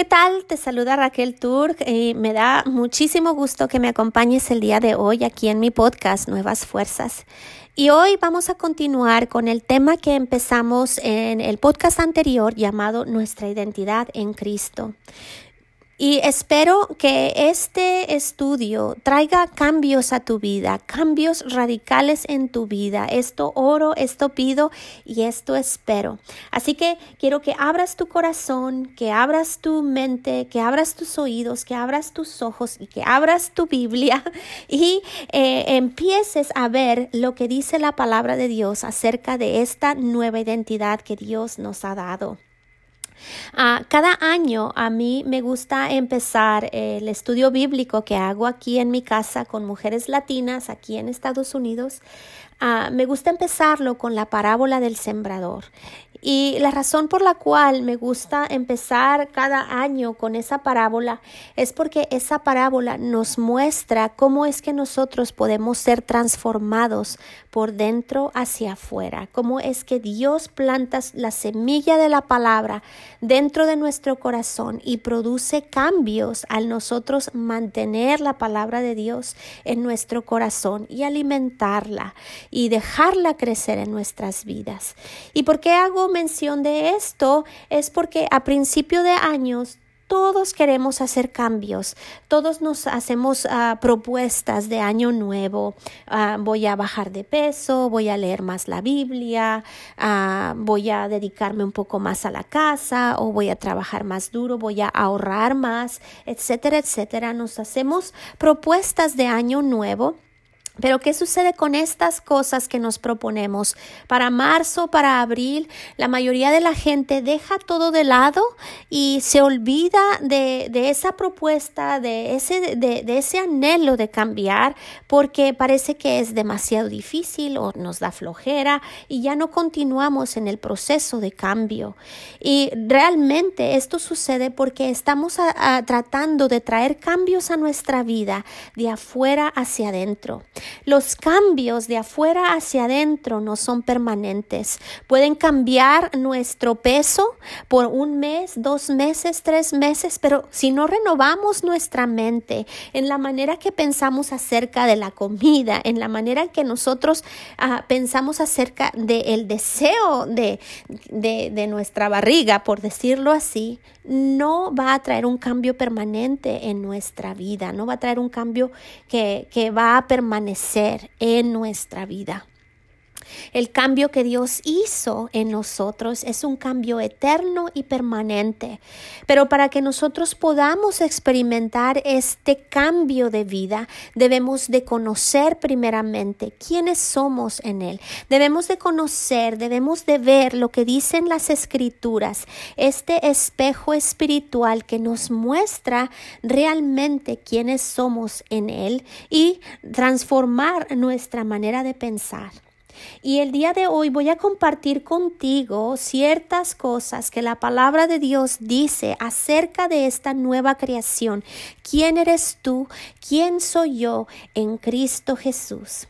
¿Qué tal? Te saluda Raquel Turk y me da muchísimo gusto que me acompañes el día de hoy aquí en mi podcast Nuevas Fuerzas. Y hoy vamos a continuar con el tema que empezamos en el podcast anterior llamado Nuestra identidad en Cristo. Y espero que este estudio traiga cambios a tu vida, cambios radicales en tu vida. Esto oro, esto pido y esto espero. Así que quiero que abras tu corazón, que abras tu mente, que abras tus oídos, que abras tus ojos y que abras tu Biblia y eh, empieces a ver lo que dice la palabra de Dios acerca de esta nueva identidad que Dios nos ha dado. Ah, cada año a mí me gusta empezar el estudio bíblico que hago aquí en mi casa con mujeres latinas aquí en Estados Unidos. Ah, me gusta empezarlo con la parábola del sembrador. Y la razón por la cual me gusta empezar cada año con esa parábola es porque esa parábola nos muestra cómo es que nosotros podemos ser transformados por dentro hacia afuera, cómo es que Dios planta la semilla de la palabra dentro de nuestro corazón y produce cambios al nosotros mantener la palabra de Dios en nuestro corazón y alimentarla y dejarla crecer en nuestras vidas. ¿Y por qué hago mención de esto? Es porque a principio de años todos queremos hacer cambios, todos nos hacemos uh, propuestas de año nuevo. Uh, voy a bajar de peso, voy a leer más la Biblia, uh, voy a dedicarme un poco más a la casa o voy a trabajar más duro, voy a ahorrar más, etcétera, etcétera. Nos hacemos propuestas de año nuevo pero ¿qué sucede con estas cosas que nos proponemos? Para marzo, para abril, la mayoría de la gente deja todo de lado y se olvida de, esa propuesta, de ese anhelo de cambiar, porque parece que es demasiado difícil o nos da flojera y ya no continuamos en el proceso de cambio. Y realmente esto sucede porque estamos tratando de traer cambios a nuestra vida de afuera hacia adentro. Los cambios de afuera hacia adentro no son permanentes. Pueden cambiar nuestro peso por un mes, dos meses, tres meses, pero si no renovamos nuestra mente en la manera que pensamos acerca de la comida, en la manera que nosotros uh, pensamos acerca del deseo de, de, de nuestra barriga, por decirlo así, no va a traer un cambio permanente en nuestra vida, no va a traer un cambio que, que va a permanecer en nuestra vida. El cambio que Dios hizo en nosotros es un cambio eterno y permanente. Pero para que nosotros podamos experimentar este cambio de vida, debemos de conocer primeramente quiénes somos en Él. Debemos de conocer, debemos de ver lo que dicen las escrituras, este espejo espiritual que nos muestra realmente quiénes somos en Él y transformar nuestra manera de pensar. Y el día de hoy voy a compartir contigo ciertas cosas que la palabra de Dios dice acerca de esta nueva creación. ¿Quién eres tú? ¿Quién soy yo en Cristo Jesús?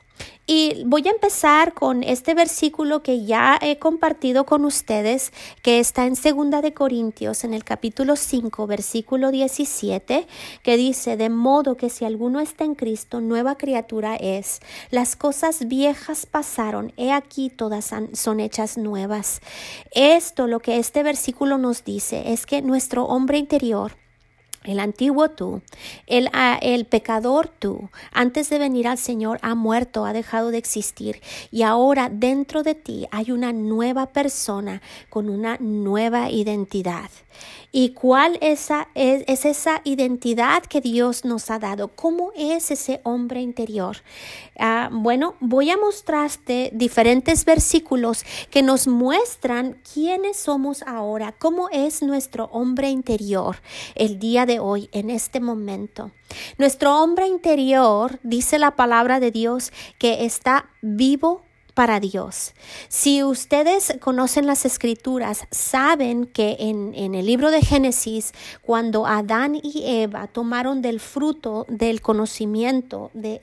Y voy a empezar con este versículo que ya he compartido con ustedes, que está en Segunda de Corintios, en el capítulo 5, versículo 17, que dice, de modo que si alguno está en Cristo, nueva criatura es. Las cosas viejas pasaron, he aquí todas son hechas nuevas. Esto, lo que este versículo nos dice, es que nuestro hombre interior, el antiguo tú, el, ah, el, pecador tú, antes de venir al Señor, ha muerto, ha dejado de existir. Y ahora dentro de ti hay una nueva persona con una nueva identidad. ¿Y cuál esa, es, es esa identidad que Dios nos ha dado? ¿Cómo es ese hombre interior? Ah, bueno, voy a mostrarte diferentes versículos que nos muestran quiénes somos ahora, cómo es nuestro hombre interior el día de hoy, en este momento. Nuestro hombre interior, dice la palabra de Dios, que está vivo para Dios. Si ustedes conocen las escrituras, saben que en, el libro de Génesis, cuando Adán y Eva tomaron del fruto del conocimiento de,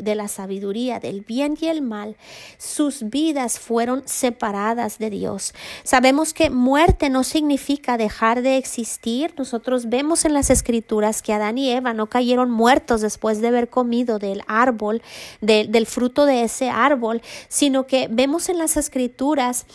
de la sabiduría, del bien y el mal, sus vidas fueron separadas de Dios. Sabemos que muerte no significa dejar de existir. Nosotros vemos en las escrituras que Adán y Eva no cayeron muertos después de haber comido del árbol, del fruto de ese árbol, sino que vemos en las escrituras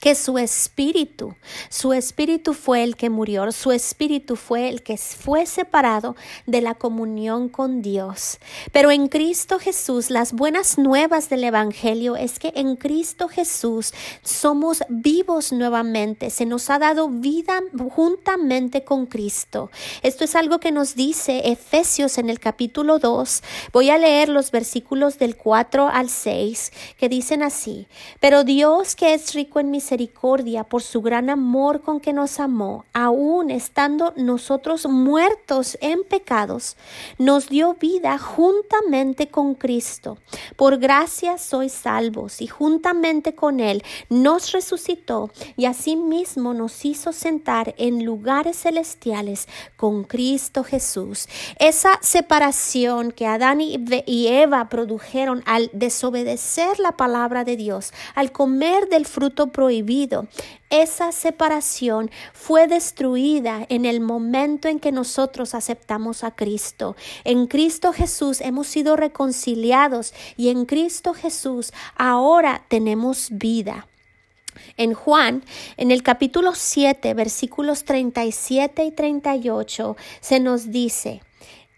que su espíritu, su espíritu fue el que murió, su espíritu fue el que fue separado de la comunión con Dios. Pero en Cristo Jesús, las buenas nuevas del Evangelio es que en Cristo Jesús somos vivos nuevamente, se nos ha dado vida juntamente con Cristo. Esto es algo que nos dice Efesios en el capítulo 2. Voy a leer los versículos del 4 al 6 que dicen así, pero Dios que es rico en mis por su gran amor con que nos amó, aun estando nosotros muertos en pecados, nos dio vida juntamente con Cristo. Por gracia sois salvos y juntamente con Él nos resucitó y asimismo nos hizo sentar en lugares celestiales con Cristo Jesús. Esa separación que Adán y Eva produjeron al desobedecer la palabra de Dios, al comer del fruto prohibido, esa separación fue destruida en el momento en que nosotros aceptamos a Cristo. En Cristo Jesús hemos sido reconciliados y en Cristo Jesús ahora tenemos vida. En Juan, en el capítulo 7, versículos 37 y 38, se nos dice,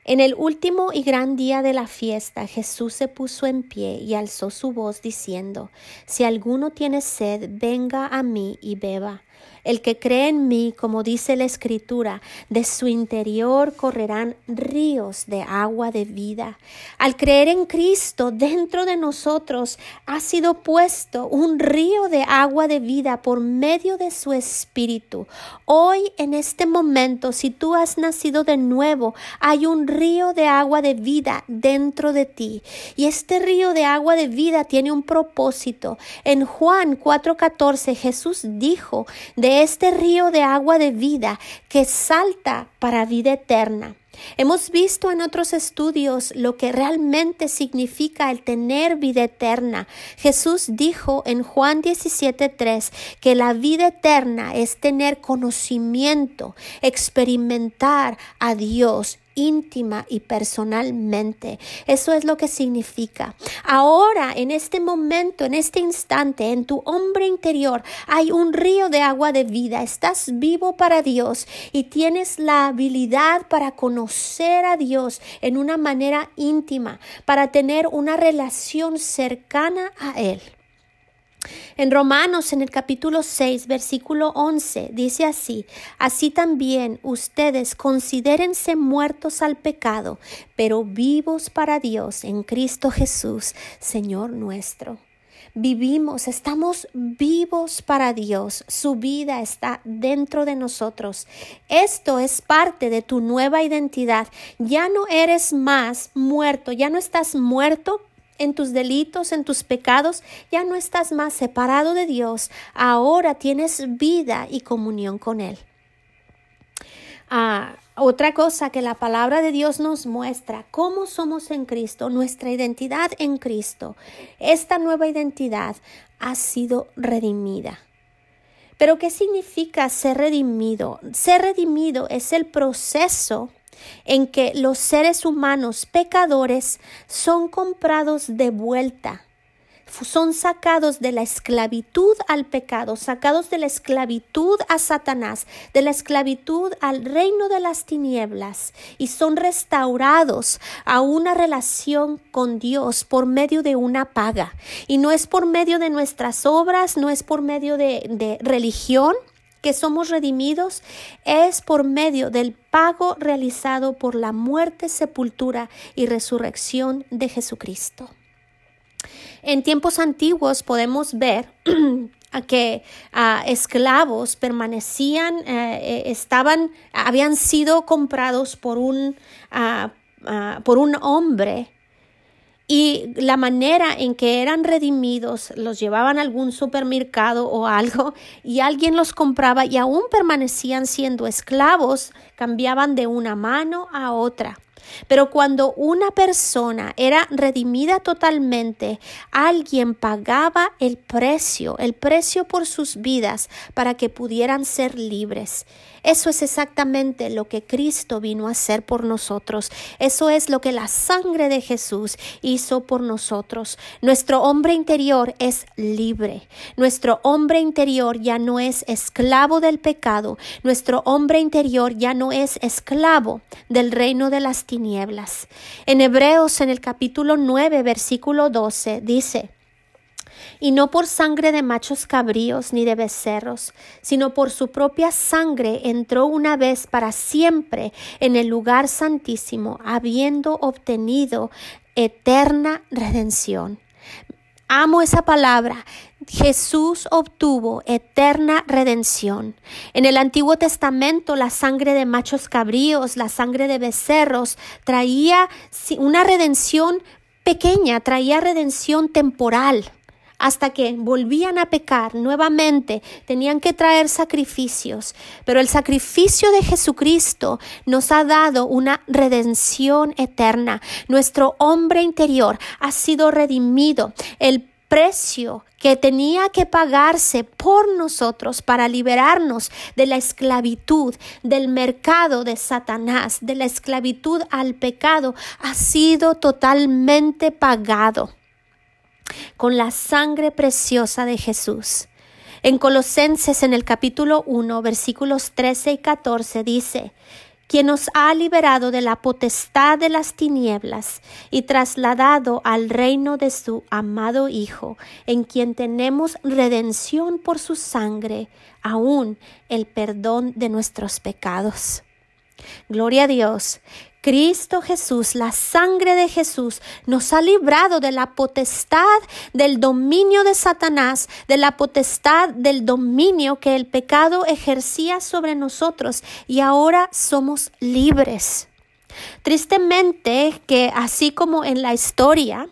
en el último y gran día de la fiesta, Jesús se puso en pie y alzó su voz diciendo, Si alguno tiene sed, venga a mí y beba. El que cree en mí, como dice la Escritura, de su interior correrán ríos de agua de vida. Al creer en Cristo, dentro de nosotros ha sido puesto un río de agua de vida por medio de su Espíritu. Hoy, en este momento, si tú has nacido de nuevo, hay un río de agua de vida dentro de ti. Y este río de agua de vida tiene un propósito. En Juan 4:14 Jesús dijo, de este río de agua de vida que salta para vida eterna. Hemos visto en otros estudios lo que realmente significa el tener vida eterna. Jesús dijo en Juan 17:3 que la vida eterna es tener conocimiento, experimentar a Dios íntima y personalmente. Eso es lo que significa. Ahora, en este momento, en este instante, en tu hombre interior hay un río de agua de vida. Estás vivo para Dios y tienes la habilidad para conocer a Dios en una manera íntima, para tener una relación cercana a Él. En Romanos, en el capítulo 6, versículo 11, dice así, así también ustedes considérense muertos al pecado, pero vivos para Dios en Cristo Jesús, Señor nuestro. Vivimos, estamos vivos para Dios. Su vida está dentro de nosotros. Esto es parte de tu nueva identidad. Ya no eres más muerto, ya no estás muerto, en tus delitos, en tus pecados, ya no estás más separado de Dios, ahora tienes vida y comunión con Él. Ah, otra cosa que la palabra de Dios nos muestra, cómo somos en Cristo, nuestra identidad en Cristo. Esta nueva identidad ha sido redimida. Pero ¿qué significa ser redimido? Ser redimido es el proceso en que los seres humanos pecadores son comprados de vuelta son sacados de la esclavitud al pecado, sacados de la esclavitud a Satanás, de la esclavitud al reino de las tinieblas y son restaurados a una relación con Dios por medio de una paga. Y no es por medio de nuestras obras, no es por medio de, de religión, que somos redimidos es por medio del pago realizado por la muerte, sepultura y resurrección de Jesucristo. En tiempos antiguos podemos ver que esclavos permanecían, eh, eh, estaban, habían sido comprados por un, por un hombre y la manera en que eran redimidos, los llevaban a algún supermercado o algo y alguien los compraba y aún permanecían siendo esclavos, cambiaban de una mano a otra. Pero cuando una persona era redimida totalmente, alguien pagaba el precio, el precio por sus vidas para que pudieran ser libres. Eso es exactamente lo que Cristo vino a hacer por nosotros. Eso es lo que la sangre de Jesús hizo por nosotros. Nuestro hombre interior es libre. Nuestro hombre interior ya no es esclavo del pecado. Nuestro hombre interior ya no es esclavo del reino de las tinieblas. En Hebreos en el capítulo 9 versículo 12 dice, y no por sangre de machos cabríos ni de becerros, sino por su propia sangre entró una vez para siempre en el lugar santísimo, habiendo obtenido eterna redención. Amo esa palabra. Jesús obtuvo eterna redención. En el Antiguo Testamento la sangre de machos cabríos, la sangre de becerros traía una redención pequeña, traía redención temporal hasta que volvían a pecar nuevamente, tenían que traer sacrificios. Pero el sacrificio de Jesucristo nos ha dado una redención eterna. Nuestro hombre interior ha sido redimido. El precio que tenía que pagarse por nosotros para liberarnos de la esclavitud, del mercado de Satanás, de la esclavitud al pecado, ha sido totalmente pagado con la sangre preciosa de Jesús. En Colosenses en el capítulo 1 versículos 13 y 14 dice, quien nos ha liberado de la potestad de las tinieblas y trasladado al reino de su amado Hijo, en quien tenemos redención por su sangre, aún el perdón de nuestros pecados. Gloria a Dios. Cristo Jesús, la sangre de Jesús, nos ha librado de la potestad del dominio de Satanás, de la potestad del dominio que el pecado ejercía sobre nosotros y ahora somos libres. Tristemente que así como en la historia,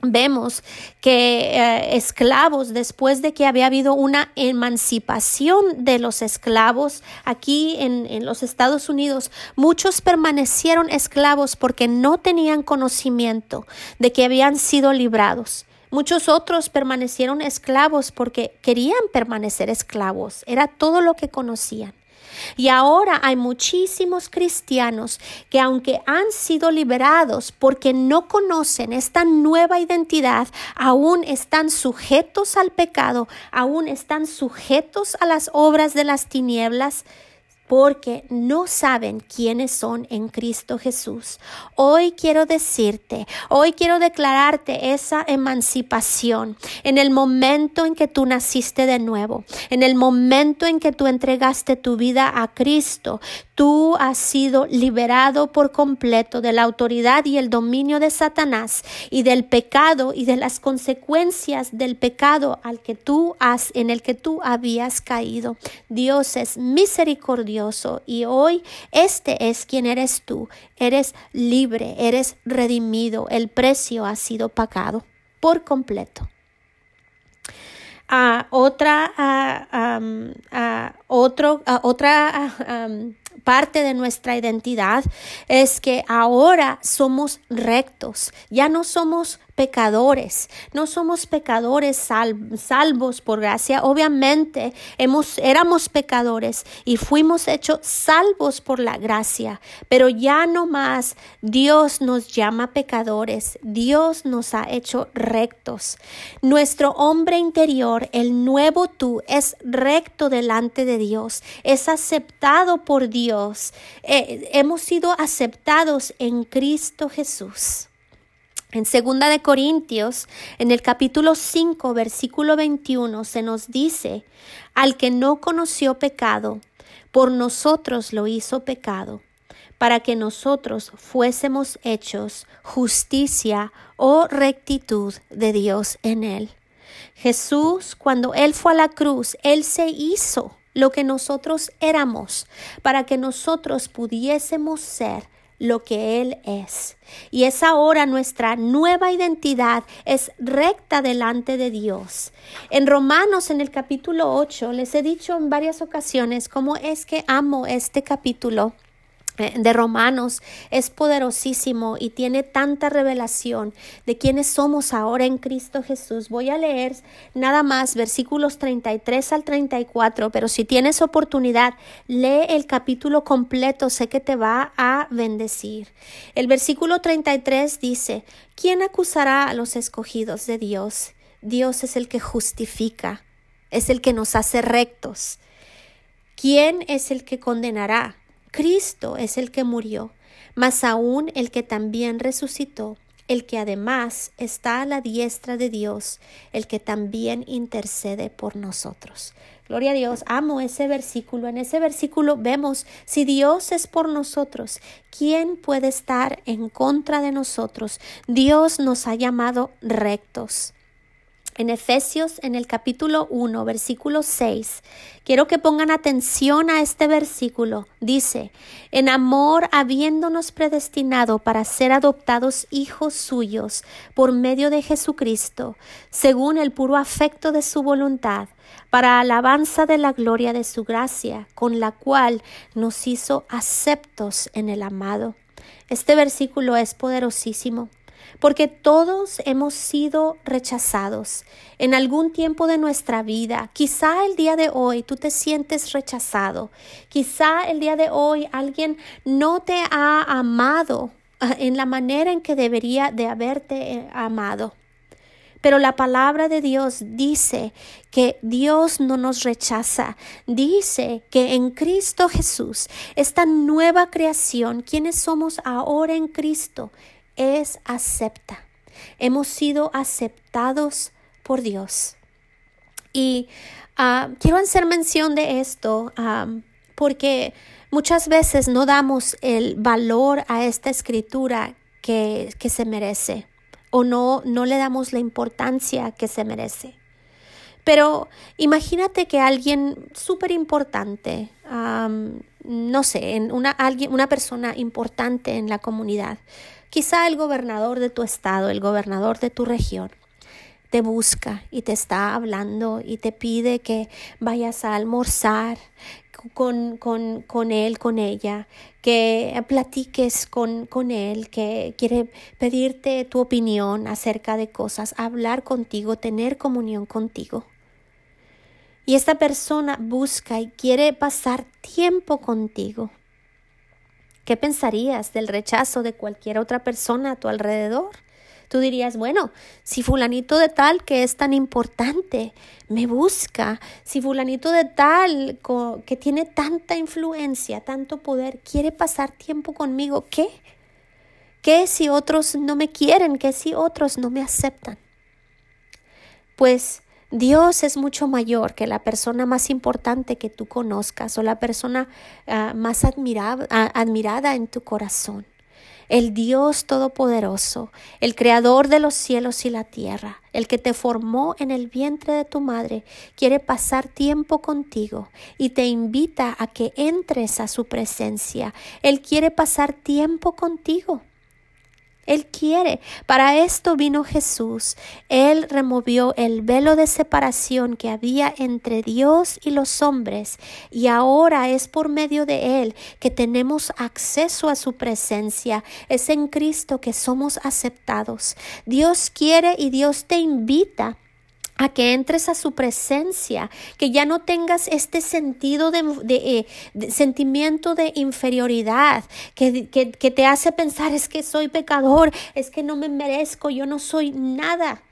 Vemos que eh, esclavos, después de que había habido una emancipación de los esclavos aquí en, en los Estados Unidos, muchos permanecieron esclavos porque no tenían conocimiento de que habían sido librados. Muchos otros permanecieron esclavos porque querían permanecer esclavos, era todo lo que conocían. Y ahora hay muchísimos cristianos que aunque han sido liberados porque no conocen esta nueva identidad, aún están sujetos al pecado, aún están sujetos a las obras de las tinieblas porque no saben quiénes son en Cristo Jesús. Hoy quiero decirte, hoy quiero declararte esa emancipación en el momento en que tú naciste de nuevo, en el momento en que tú entregaste tu vida a Cristo, tú has sido liberado por completo de la autoridad y el dominio de Satanás y del pecado y de las consecuencias del pecado al que tú has en el que tú habías caído. Dios es misericordioso y hoy este es quien eres tú. Eres libre, eres redimido, el precio ha sido pagado por completo. Ah, otra, ah, ah, otra parte de nuestra identidad es que ahora somos rectos, ya no somos pecadores, no somos pecadores salvos por gracia. Obviamente hemos, éramos pecadores y fuimos hechos salvos por la gracia, pero ya no más Dios nos llama pecadores, Dios nos ha hecho rectos. Nuestro hombre interior, el nuevo tú, es recto delante de Dios, es aceptado por Dios. Eh, hemos sido aceptados en Cristo Jesús. En segunda de Corintios, en el capítulo 5, versículo 21, se nos dice, al que no conoció pecado, por nosotros lo hizo pecado, para que nosotros fuésemos hechos justicia o rectitud de Dios en él. Jesús, cuando Él fue a la cruz, Él se hizo lo que nosotros éramos, para que nosotros pudiésemos ser lo que Él es. Y es ahora nuestra nueva identidad, es recta delante de Dios. En Romanos, en el capítulo 8, les he dicho en varias ocasiones cómo es que amo este capítulo de Romanos es poderosísimo y tiene tanta revelación de quiénes somos ahora en Cristo Jesús. Voy a leer nada más versículos 33 al 34, pero si tienes oportunidad, lee el capítulo completo, sé que te va a bendecir. El versículo 33 dice, ¿quién acusará a los escogidos de Dios? Dios es el que justifica, es el que nos hace rectos. ¿Quién es el que condenará? Cristo es el que murió, mas aún el que también resucitó, el que además está a la diestra de Dios, el que también intercede por nosotros. Gloria a Dios, amo ese versículo. En ese versículo vemos, si Dios es por nosotros, ¿quién puede estar en contra de nosotros? Dios nos ha llamado rectos en Efesios en el capítulo 1, versículo 6. Quiero que pongan atención a este versículo. Dice, en amor habiéndonos predestinado para ser adoptados hijos suyos por medio de Jesucristo, según el puro afecto de su voluntad, para alabanza de la gloria de su gracia, con la cual nos hizo aceptos en el amado. Este versículo es poderosísimo porque todos hemos sido rechazados en algún tiempo de nuestra vida. Quizá el día de hoy tú te sientes rechazado. Quizá el día de hoy alguien no te ha amado ah, en la manera en que debería de haberte eh, amado. Pero la palabra de Dios dice que Dios no nos rechaza. Dice que en Cristo Jesús, esta nueva creación, quienes somos ahora en Cristo, es acepta. Hemos sido aceptados por Dios. Y ah, quiero hacer mención de esto porque muchas veces no damos el valor a esta escritura que, que se merece o no, no le damos la importancia que se merece. Pero imagínate que alguien súper importante, no sé, una, alguien, una persona importante en la comunidad, quizá el gobernador de tu estado, el gobernador de tu región, te busca y te está hablando y te pide que vayas a almorzar con, con, con él, con ella, que platiques con, con él, que quiere pedirte tu opinión acerca de cosas, hablar contigo, tener comunión contigo. Y esta persona busca y quiere pasar tiempo contigo, ¿qué pensarías del rechazo de cualquier otra persona a tu alrededor? Tú dirías, bueno, si fulanito de tal que es tan importante me busca, si fulanito de tal que tiene tanta influencia, tanto poder, quiere pasar tiempo conmigo, ¿qué? ¿Qué si otros no me quieren? ¿Qué si otros no me aceptan? Pues Dios es mucho mayor que la persona más importante que tú conozcas o la persona ah, más admirada en tu corazón. El Dios Todopoderoso, el Creador de los cielos y la tierra, el que te formó en el vientre de tu madre, quiere pasar tiempo contigo y te invita a que entres a su presencia. Él quiere pasar tiempo contigo. Él quiere. Para esto vino Jesús. Él removió el velo de separación que había entre Dios y los hombres y ahora es por medio de Él que tenemos acceso a su presencia. Es en Cristo que somos aceptados. Dios quiere y Dios te invita a que entres a su presencia, que ya no tengas este sentido de, eh, sentimiento de inferioridad que, que, que te hace pensar es que soy pecador, es que no me merezco, yo no soy nada.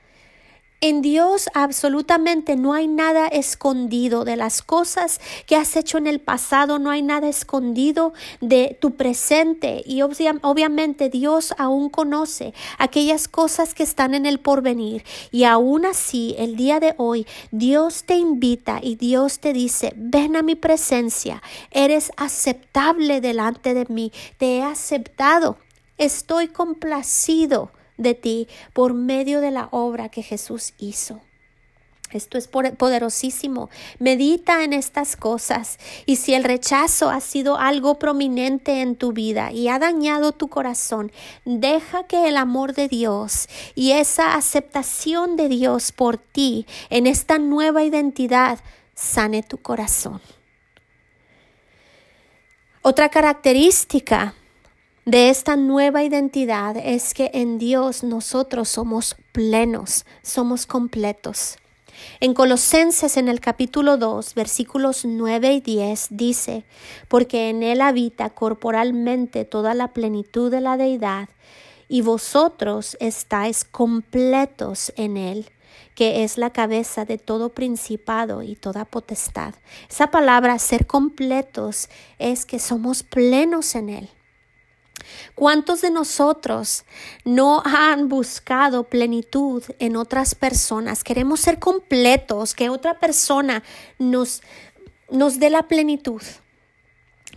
En Dios absolutamente no hay nada escondido de las cosas que has hecho en el pasado, no hay nada escondido de tu presente. Y obviamente Dios aún conoce aquellas cosas que están en el porvenir. Y aún así el día de hoy Dios te invita y Dios te dice ven a mi presencia, eres aceptable delante de mí, te he aceptado, estoy complacido de ti por medio de la obra que Jesús hizo. Esto es poderosísimo. Medita en estas cosas y si el rechazo ha sido algo prominente en tu vida y ha dañado tu corazón, deja que el amor de Dios y esa aceptación de Dios por ti en esta nueva identidad sane tu corazón. Otra característica de esta nueva identidad es que en Dios nosotros somos plenos, somos completos. En Colosenses en el capítulo 2, versículos 9 y 10 dice, porque en él habita corporalmente toda la plenitud de la deidad, y vosotros estáis completos en él que es la cabeza de todo principado y toda potestad. Esa palabra ser completos es que somos plenos en Él. ¿Cuántos de nosotros no han buscado plenitud en otras personas? Queremos ser completos, que otra persona nos, nos dé la plenitud.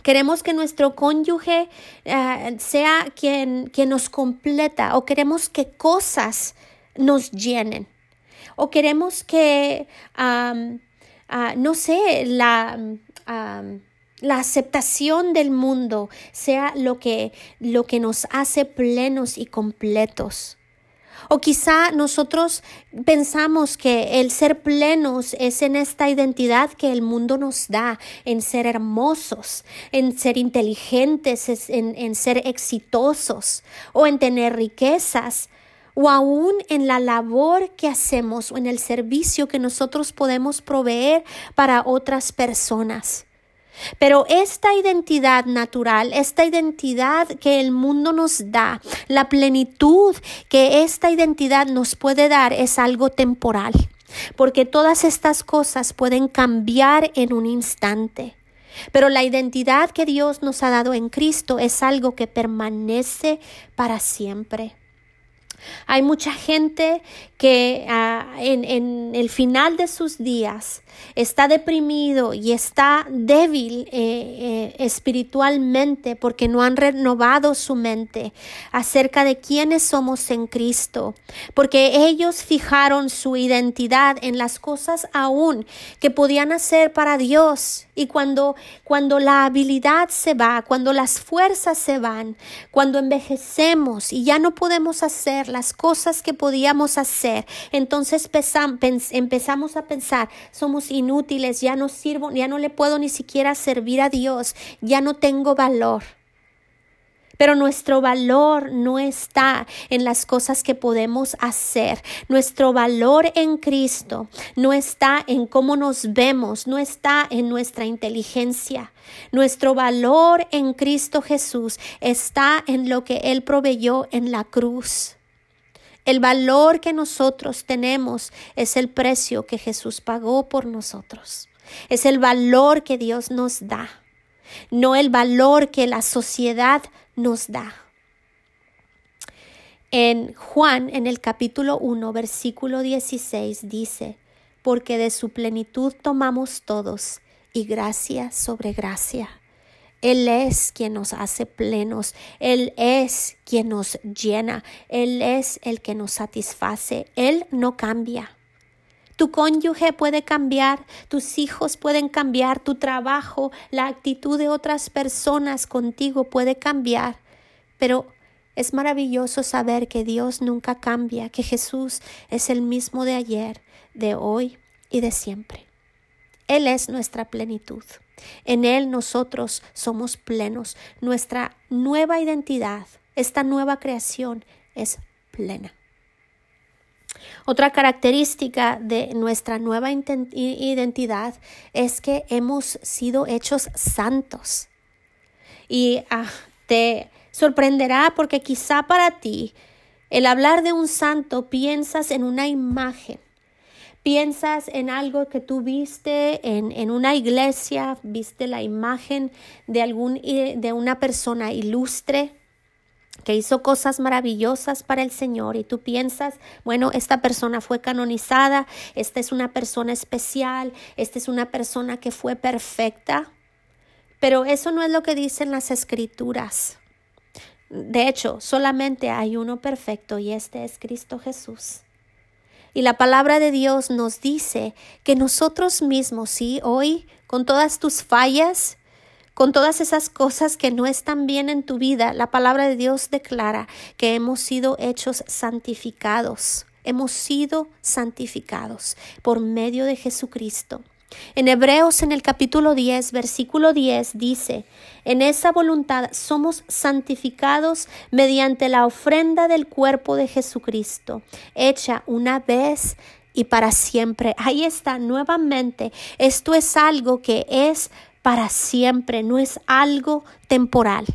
Queremos que nuestro cónyuge eh, sea quien, quien nos completa o queremos que cosas nos llenen o queremos que, ah, no sé, la la aceptación del mundo sea lo que, lo que nos hace plenos y completos. O quizá nosotros pensamos que el ser plenos es en esta identidad que el mundo nos da, en ser hermosos, en ser inteligentes, en, en ser exitosos o en tener riquezas o aún en la labor que hacemos o en el servicio que nosotros podemos proveer para otras personas. Pero esta identidad natural, esta identidad que el mundo nos da, la plenitud que esta identidad nos puede dar es algo temporal, porque todas estas cosas pueden cambiar en un instante. Pero la identidad que Dios nos ha dado en Cristo es algo que permanece para siempre. Hay mucha gente que ah, en, el final de sus días está deprimido y está débil eh, eh, espiritualmente porque no han renovado su mente acerca de quiénes somos en Cristo, porque ellos fijaron su identidad en las cosas aún que podían hacer para Dios. Y cuando, cuando la habilidad se va, cuando las fuerzas se van, cuando envejecemos y ya no podemos hacer las cosas que podíamos hacer, entonces empezamos a pensar, somos inútiles, ya no sirvo, ya no le puedo ni siquiera servir a Dios, ya no tengo valor. Pero nuestro valor no está en las cosas que podemos hacer. Nuestro valor en Cristo no está en cómo nos vemos, no está en nuestra inteligencia. Nuestro valor en Cristo Jesús está en lo que Él proveyó en la cruz. El valor que nosotros tenemos es el precio que Jesús pagó por nosotros. Es el valor que Dios nos da, no el valor que la sociedad nos da. En Juan, en el capítulo 1, versículo 16, dice, porque de su plenitud tomamos todos y gracia sobre gracia. Él es quien nos hace plenos, Él es quien nos llena, Él es el que nos satisface, Él no cambia. Tu cónyuge puede cambiar, tus hijos pueden cambiar, tu trabajo, la actitud de otras personas contigo puede cambiar, pero es maravilloso saber que Dios nunca cambia, que Jesús es el mismo de ayer, de hoy y de siempre. Él es nuestra plenitud. En Él nosotros somos plenos. Nuestra nueva identidad, esta nueva creación es plena. Otra característica de nuestra nueva identidad es que hemos sido hechos santos. Y ah, te sorprenderá porque quizá para ti el hablar de un santo piensas en una imagen. Piensas en algo que tú viste en, en una iglesia, viste la imagen de, algún, de una persona ilustre, que hizo cosas maravillosas para el Señor y tú piensas, bueno, esta persona fue canonizada, esta es una persona especial, esta es una persona que fue perfecta, pero eso no es lo que dicen las escrituras. De hecho, solamente hay uno perfecto y este es Cristo Jesús. Y la palabra de Dios nos dice que nosotros mismos, sí, hoy, con todas tus fallas, con todas esas cosas que no están bien en tu vida, la palabra de Dios declara que hemos sido hechos santificados. Hemos sido santificados por medio de Jesucristo. En Hebreos en el capítulo 10, versículo 10 dice, en esa voluntad somos santificados mediante la ofrenda del cuerpo de Jesucristo, hecha una vez y para siempre. Ahí está nuevamente. Esto es algo que es para siempre, no es algo temporal.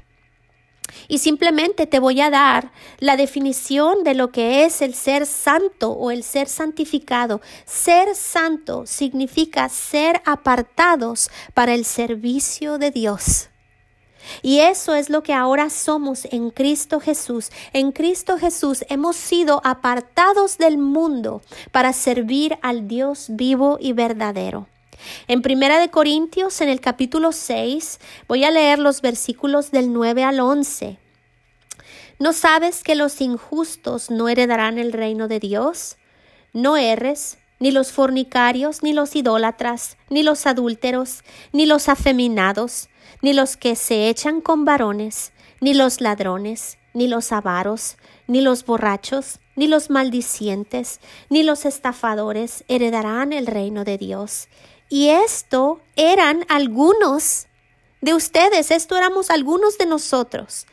Y simplemente te voy a dar la definición de lo que es el ser santo o el ser santificado. Ser santo significa ser apartados para el servicio de Dios. Y eso es lo que ahora somos en Cristo Jesús. En Cristo Jesús hemos sido apartados del mundo para servir al Dios vivo y verdadero. En Primera de Corintios, en el capítulo 6, voy a leer los versículos del 9 al 11. ¿No sabes que los injustos no heredarán el reino de Dios? No erres, ni los fornicarios, ni los idólatras, ni los adúlteros, ni los afeminados, ni los que se echan con varones, ni los ladrones, ni los avaros, ni los borrachos, ni los maldicientes, ni los estafadores heredarán el reino de Dios. Y esto eran algunos de ustedes, esto éramos algunos de nosotros,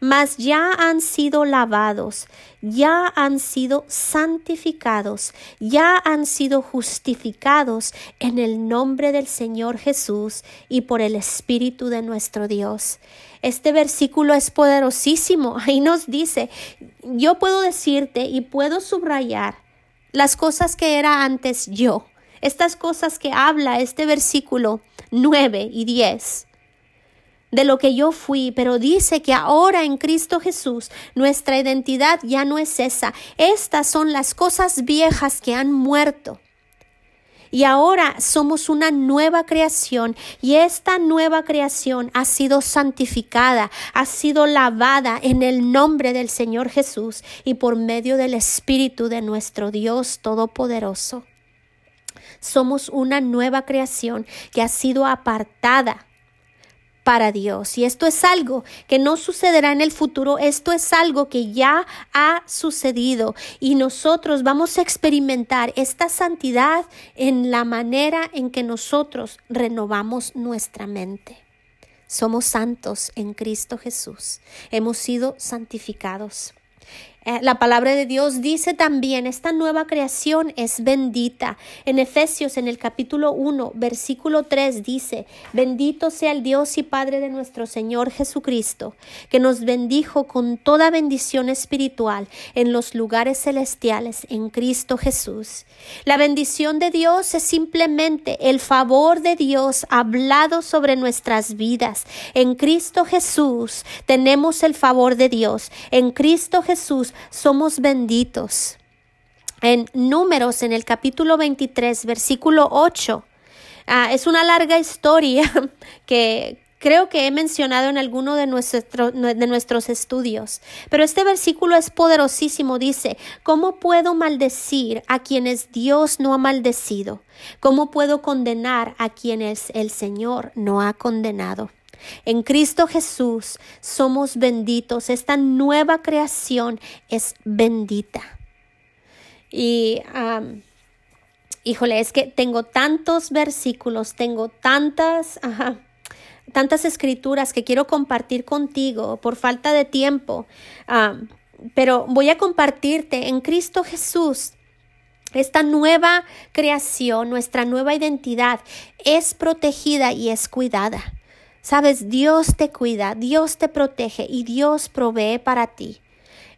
mas ya han sido lavados, ya han sido santificados, ya han sido justificados en el nombre del Señor Jesús y por el Espíritu de nuestro Dios. Este versículo es poderosísimo. Ahí nos dice, yo puedo decirte y puedo subrayar las cosas que era antes yo estas cosas que habla este versículo 9 y 10 de lo que yo fui, pero dice que ahora en Cristo Jesús nuestra identidad ya no es esa. Estas son las cosas viejas que han muerto. Y ahora somos una nueva creación y esta nueva creación ha sido santificada, ha sido lavada en el nombre del Señor Jesús y por medio del Espíritu de nuestro Dios Todopoderoso. Somos una nueva creación que ha sido apartada para Dios. Y esto es algo que no sucederá en el futuro, esto es algo que ya ha sucedido y nosotros vamos a experimentar esta santidad en la manera en que nosotros renovamos nuestra mente. Somos santos en Cristo Jesús, hemos sido santificados. Eh, la palabra de Dios dice también, esta nueva creación es bendita. En Efesios, en el capítulo 1, versículo 3 dice, bendito sea el Dios y Padre de nuestro Señor Jesucristo, que nos bendijo con toda bendición espiritual en los lugares celestiales en Cristo Jesús. La bendición de Dios es simplemente el favor de Dios hablado sobre nuestras vidas. En Cristo Jesús tenemos el favor de Dios. En Cristo Jesús somos benditos. En Números, en el capítulo 23, versículo 8, ah, es una larga historia que creo que he mencionado en alguno de, de nuestros estudios. Pero este versículo es poderosísimo. Dice, ¿cómo puedo maldecir a quienes Dios no ha maldecido? ¿Cómo puedo condenar a quienes el Señor no ha condenado? En Cristo Jesús somos benditos. Esta nueva creación es bendita. Y, híjole, es que tengo tantos versículos, tengo tantas, tantas escrituras que quiero compartir contigo por falta de tiempo. pero voy a compartirte en Cristo Jesús. Esta nueva creación, nuestra nueva identidad es protegida y es cuidada. Sabes, Dios te cuida, Dios te protege y Dios provee para ti.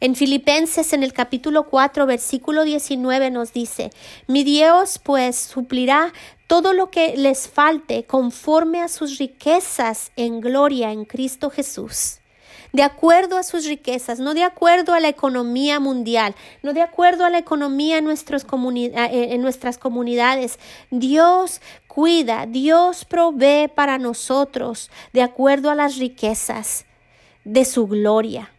En Filipenses en el capítulo 4 versículo 19 nos dice, mi Dios pues suplirá todo lo que les falte conforme a sus riquezas en gloria en Cristo Jesús de acuerdo a sus riquezas, no de acuerdo a la economía mundial, no de acuerdo a la economía en, en nuestras comunidades. Dios cuida, Dios provee para nosotros de acuerdo a las riquezas de su gloria.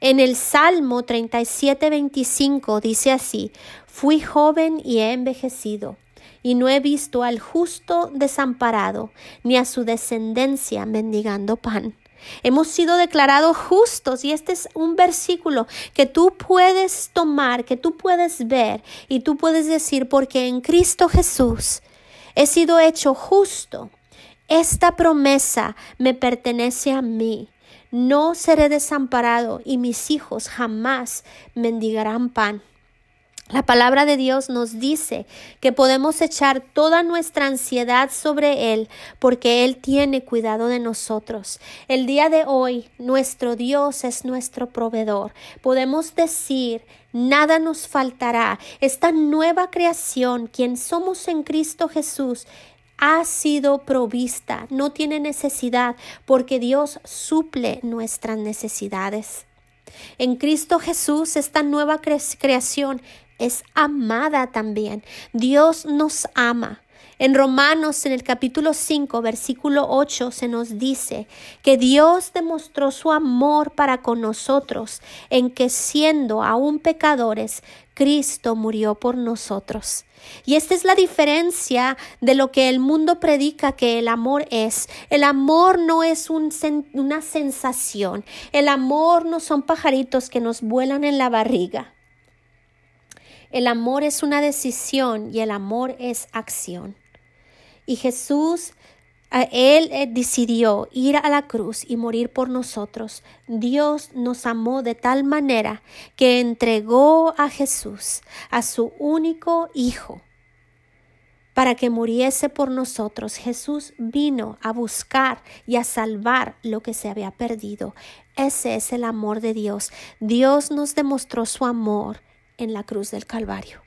En el Salmo 37, 25 dice así, Fui joven y he envejecido, y no he visto al justo desamparado, ni a su descendencia mendigando pan. Hemos sido declarados justos y este es un versículo que tú puedes tomar, que tú puedes ver y tú puedes decir, porque en Cristo Jesús he sido hecho justo. Esta promesa me pertenece a mí. No seré desamparado y mis hijos jamás mendigarán pan. La palabra de Dios nos dice que podemos echar toda nuestra ansiedad sobre Él porque Él tiene cuidado de nosotros. El día de hoy nuestro Dios es nuestro proveedor. Podemos decir, nada nos faltará. Esta nueva creación, quien somos en Cristo Jesús, ha sido provista, no tiene necesidad porque Dios suple nuestras necesidades. En Cristo Jesús, esta nueva creación es amada también. Dios nos ama. En Romanos, en el capítulo 5, versículo 8, se nos dice que Dios demostró su amor para con nosotros en que siendo aún pecadores, Cristo murió por nosotros. Y esta es la diferencia de lo que el mundo predica que el amor es. El amor no es una sensación. El amor no son pajaritos que nos vuelan en la barriga. El amor es una decisión y el amor es acción. Y Jesús, Él eh, decidió ir a la cruz y morir por nosotros. Dios nos amó de tal manera que entregó a Jesús, a su único Hijo, para que muriese por nosotros. Jesús vino a buscar y a salvar lo que se había perdido. Ese es el amor de Dios. Dios nos demostró su amor en la cruz del Calvario.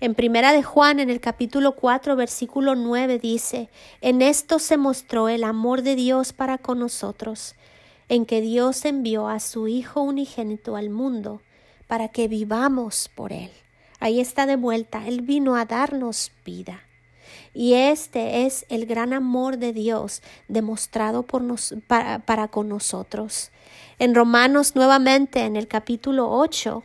En Primera de Juan, en el capítulo 4, versículo 9 dice, En esto se mostró el amor de Dios para con nosotros, en que Dios envió a su Hijo unigénito al mundo para que vivamos por Él. Ahí está de vuelta, Él vino a darnos vida. Y este es el gran amor de Dios demostrado para, para con nosotros. En Romanos nuevamente, en el capítulo 8,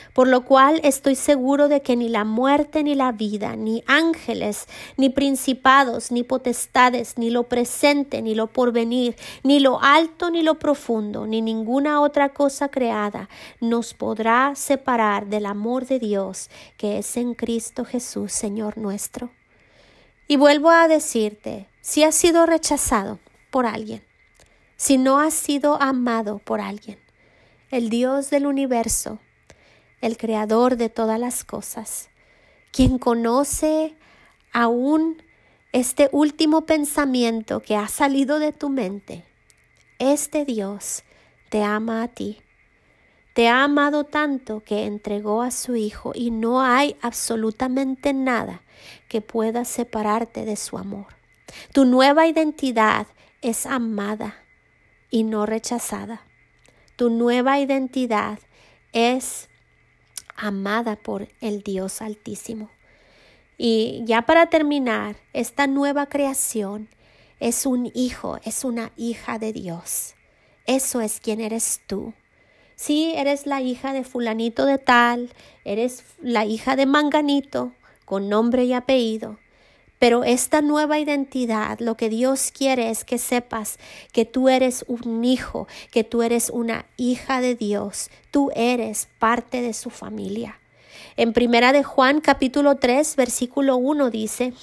por lo cual estoy seguro de que ni la muerte ni la vida, ni ángeles, ni principados, ni potestades, ni lo presente, ni lo porvenir, ni lo alto, ni lo profundo, ni ninguna otra cosa creada nos podrá separar del amor de Dios que es en Cristo Jesús, Señor nuestro. Y vuelvo a decirte, si has sido rechazado por alguien, si no has sido amado por alguien, el Dios del universo el creador de todas las cosas, quien conoce aún este último pensamiento que ha salido de tu mente. Este Dios te ama a ti. Te ha amado tanto que entregó a su Hijo y no hay absolutamente nada que pueda separarte de su amor. Tu nueva identidad es amada y no rechazada. Tu nueva identidad es amada por el Dios Altísimo. Y ya para terminar, esta nueva creación es un hijo, es una hija de Dios. Eso es quien eres tú. Sí, eres la hija de fulanito de tal, eres la hija de manganito, con nombre y apellido, pero esta nueva identidad, lo que Dios quiere es que sepas que tú eres un hijo, que tú eres una hija de Dios, tú eres parte de su familia. En primera de Juan capítulo 3 versículo 1 dice,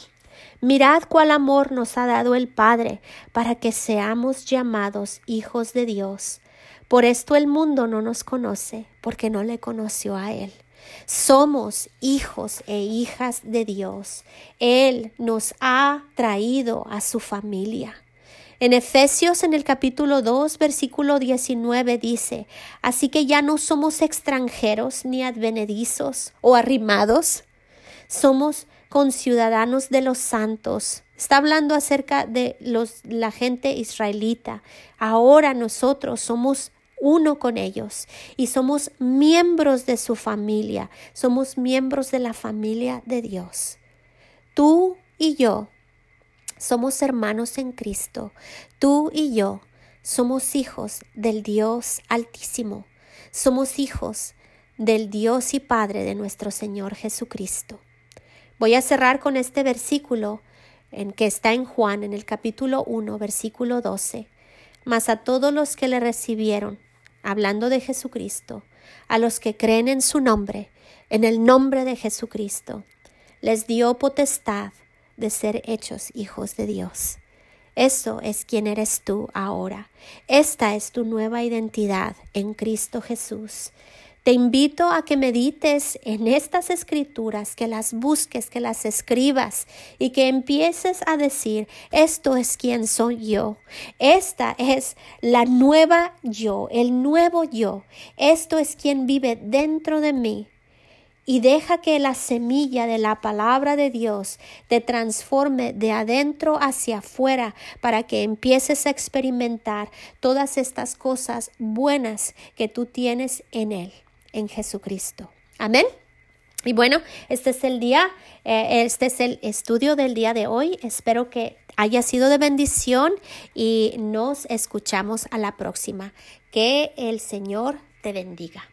Mirad cuál amor nos ha dado el Padre para que seamos llamados hijos de Dios. Por esto el mundo no nos conoce, porque no le conoció a Él. Somos hijos e hijas de Dios. Él nos ha traído a su familia. En Efesios en el capítulo 2, versículo 19 dice, así que ya no somos extranjeros ni advenedizos o arrimados, somos conciudadanos de los santos. Está hablando acerca de los, la gente israelita. Ahora nosotros somos uno con ellos y somos miembros de su familia, somos miembros de la familia de Dios. Tú y yo somos hermanos en Cristo. Tú y yo somos hijos del Dios Altísimo. Somos hijos del Dios y Padre de nuestro Señor Jesucristo. Voy a cerrar con este versículo en que está en Juan en el capítulo 1, versículo 12. Mas a todos los que le recibieron, hablando de Jesucristo, a los que creen en su nombre, en el nombre de Jesucristo, les dio potestad de ser hechos hijos de Dios. Eso es quien eres tú ahora. Esta es tu nueva identidad en Cristo Jesús. Te invito a que medites en estas escrituras, que las busques, que las escribas y que empieces a decir, esto es quien soy yo, esta es la nueva yo, el nuevo yo, esto es quien vive dentro de mí. Y deja que la semilla de la palabra de Dios te transforme de adentro hacia afuera para que empieces a experimentar todas estas cosas buenas que tú tienes en Él, en Jesucristo. Amén. Y bueno, este es el día, eh, este es el estudio del día de hoy. Espero que haya sido de bendición y nos escuchamos a la próxima. Que el Señor te bendiga.